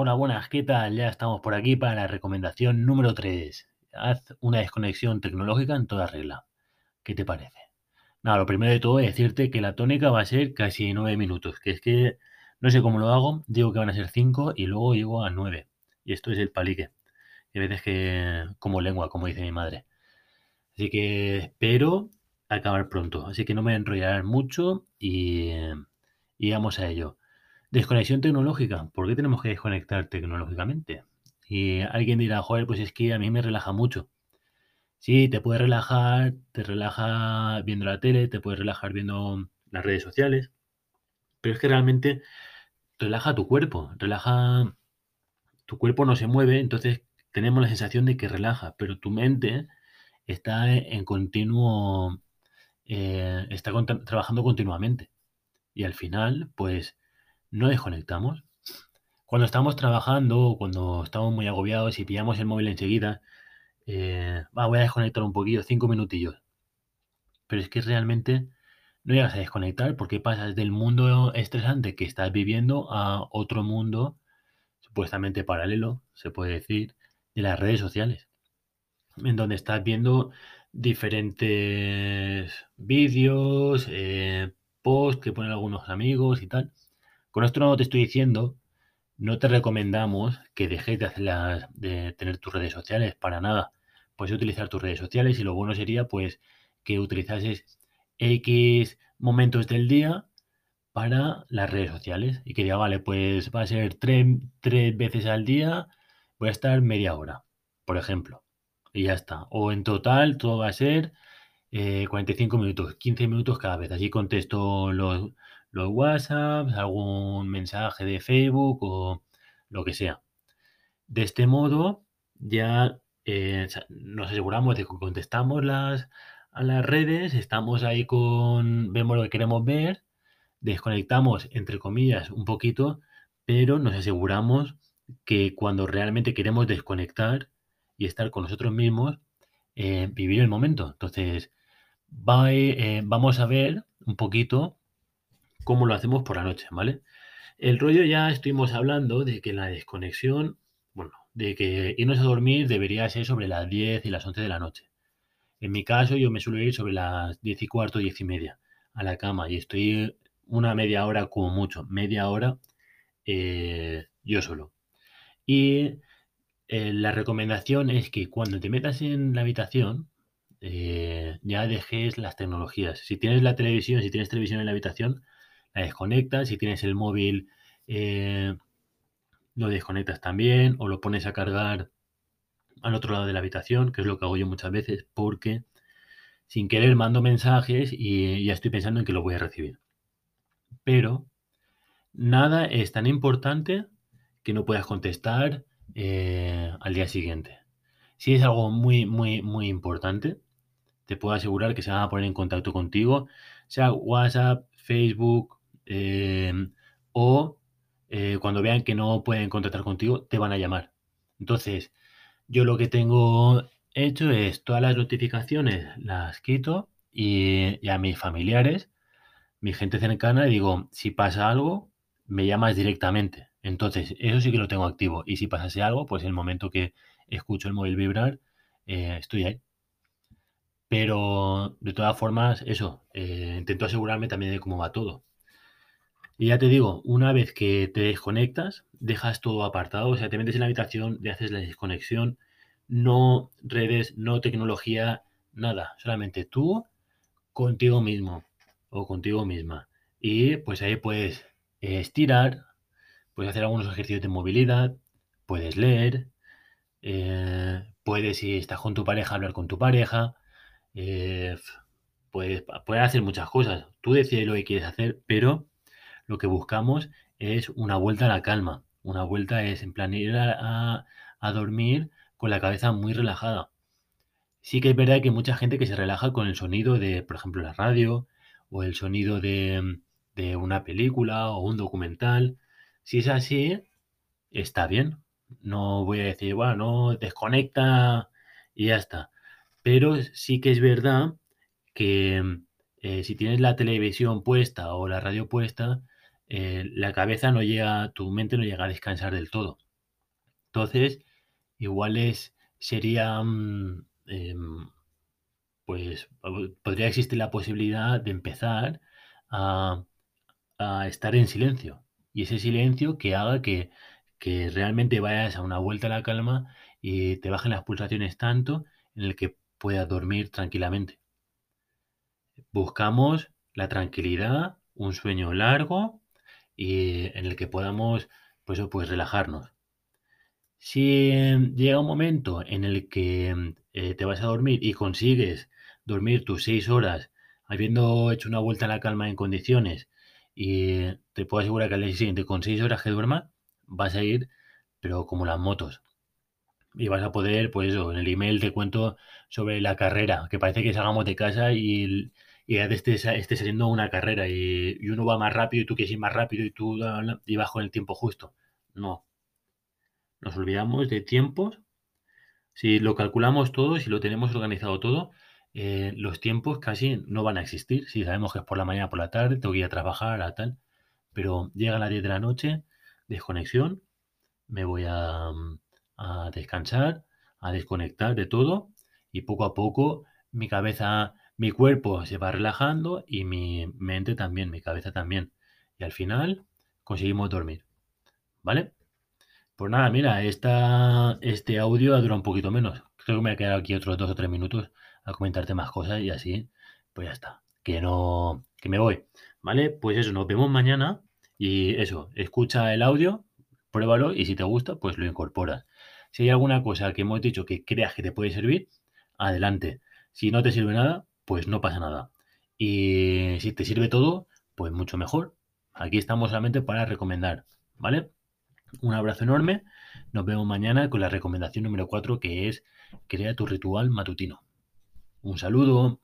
Hola, buenas, ¿qué tal? Ya estamos por aquí para la recomendación número 3. Haz una desconexión tecnológica en toda regla. ¿Qué te parece? Nada, lo primero de todo es decirte que la tónica va a ser casi 9 minutos, que es que no sé cómo lo hago, digo que van a ser 5 y luego llego a 9. Y esto es el palique. Y a veces que como lengua, como dice mi madre. Así que espero acabar pronto. Así que no me enrollaré mucho y, y vamos a ello. Desconexión tecnológica. ¿Por qué tenemos que desconectar tecnológicamente? Y alguien dirá, joder, pues es que a mí me relaja mucho. Sí, te puede relajar, te relaja viendo la tele, te puedes relajar viendo las redes sociales, pero es que realmente relaja tu cuerpo, relaja... Tu cuerpo no se mueve, entonces tenemos la sensación de que relaja, pero tu mente está en continuo... eh, está trabajando continuamente. Y al final, pues no desconectamos. Cuando estamos trabajando o cuando estamos muy agobiados y pillamos el móvil enseguida, eh, voy a desconectar un poquillo, cinco minutillos. Pero es que realmente no llegas a desconectar porque pasas del mundo estresante que estás viviendo a otro mundo supuestamente paralelo, se puede decir, de las redes sociales, en donde estás viendo diferentes vídeos, eh, posts que ponen algunos amigos y tal. Con esto no te estoy diciendo no te recomendamos que dejes de, hacer de tener tus redes sociales para nada. Puedes utilizar tus redes sociales y lo bueno sería pues que utilizases X momentos del día para las redes sociales y que diga, vale, pues va a ser tres, tres veces al día, voy a estar media hora, por ejemplo, y ya está. O en total todo va a ser eh, 45 minutos, 15 minutos cada vez. Así contesto los, los WhatsApps, algún mensaje de Facebook o lo que sea. De este modo, ya eh, nos aseguramos de que contestamos las, a las redes, estamos ahí con, vemos lo que queremos ver, desconectamos, entre comillas, un poquito, pero nos aseguramos que cuando realmente queremos desconectar y estar con nosotros mismos, eh, vivir el momento. Entonces, va, eh, vamos a ver un poquito cómo lo hacemos por la noche, ¿vale? El rollo ya estuvimos hablando de que la desconexión, bueno, de que irnos a dormir debería ser sobre las 10 y las 11 de la noche. En mi caso, yo me suelo ir sobre las 10 y cuarto, 10 y media a la cama y estoy una media hora como mucho, media hora eh, yo solo. Y eh, la recomendación es que cuando te metas en la habitación, eh, ya dejes las tecnologías. Si tienes la televisión, si tienes televisión en la habitación, la desconectas. Si tienes el móvil, eh, lo desconectas también o lo pones a cargar al otro lado de la habitación, que es lo que hago yo muchas veces, porque sin querer mando mensajes y ya estoy pensando en que lo voy a recibir. Pero nada es tan importante que no puedas contestar eh, al día siguiente. Si es algo muy, muy, muy importante, te puedo asegurar que se van a poner en contacto contigo, sea WhatsApp, Facebook eh, o eh, cuando vean que no pueden contactar contigo, te van a llamar. Entonces, yo lo que tengo hecho es todas las notificaciones las quito y, a mis familiares, mi gente cercana, le digo, si pasa algo, me llamas directamente. Entonces, eso sí que lo tengo activo. Y si pasase algo, pues el momento que escucho el móvil vibrar, eh, estoy ahí. Pero de todas formas, eso, intento asegurarme también de cómo va todo. Y ya te digo, una vez que te desconectas, dejas todo apartado, o sea, te metes en la habitación, le haces la desconexión, no redes, no tecnología, nada, solamente tú contigo mismo o contigo misma. Y pues ahí puedes estirar, puedes hacer algunos ejercicios de movilidad, puedes leer, eh, puedes, si estás con tu pareja, hablar con tu pareja, eh, puedes, puedes hacer muchas cosas. Tú decides lo que quieres hacer, pero lo que buscamos es una vuelta a la calma. Una vuelta es en plan ir a, a- a dormir con la cabeza muy relajada. Sí que es verdad que hay mucha gente que se relaja con el sonido de, por ejemplo, la radio o el sonido de, de una película o un documental. Si es así, está bien. No voy a decir, bueno, no, desconecta y ya está. Pero sí que es verdad que eh, si tienes la televisión puesta o la radio puesta, eh, la cabeza no llega, tu mente no llega a descansar del todo. Entonces, igual es, sería, mm, em, pues podría existir la posibilidad de empezar a, estar en silencio. Y ese silencio que haga que, que realmente vayas a una vuelta a la calma y te bajen las pulsaciones tanto en el que puedas dormir tranquilamente. Buscamos la tranquilidad, un sueño largo y en el que podamos pues, pues relajarnos. Si em, llega un momento en el que eh, te vas a dormir y consigues dormir tus seis horas habiendo hecho una vuelta a la calma en condiciones y te puedo asegurar que al día siguiente con seis horas que duermas vas a ir pero como las motos y vas a poder pues eso, en el email te cuento sobre la carrera que parece que salgamos de casa y, y ya estés, estés haciendo una carrera y, uno va más rápido y tú quieres ir más rápido y tú y vas con el tiempo justo no nos olvidamos de tiempos. Si lo calculamos todo, si lo tenemos organizado todo, eh, los tiempos casi no van a existir. Si sabemos que es por la mañana, por la tarde, tengo que ir a trabajar, a tal. Pero llega las 10 de la noche, desconexión, me voy a, a descansar, a desconectar de todo y poco a poco mi cabeza, mi cuerpo se va relajando y mi mente también, mi cabeza también. Y al final conseguimos dormir. ¿Vale? Pues nada, mira, esta, este audio ha durado un poquito menos. Creo que me voy a quedar aquí otros dos o tres minutos a comentarte más cosas y así, pues ya está. Que no, que me voy. ¿Vale? Pues eso, nos vemos mañana y eso, escucha el audio, pruébalo y si te gusta, pues lo incorporas. Si hay alguna cosa que hemos dicho que creas que te puede servir, adelante. Si no te sirve nada, pues no pasa nada. Y si te sirve todo, pues mucho mejor. Aquí estamos solamente para recomendar, ¿vale? Un abrazo enorme. Nos vemos mañana con la recomendación número 4 que es crea tu ritual matutino. Un saludo.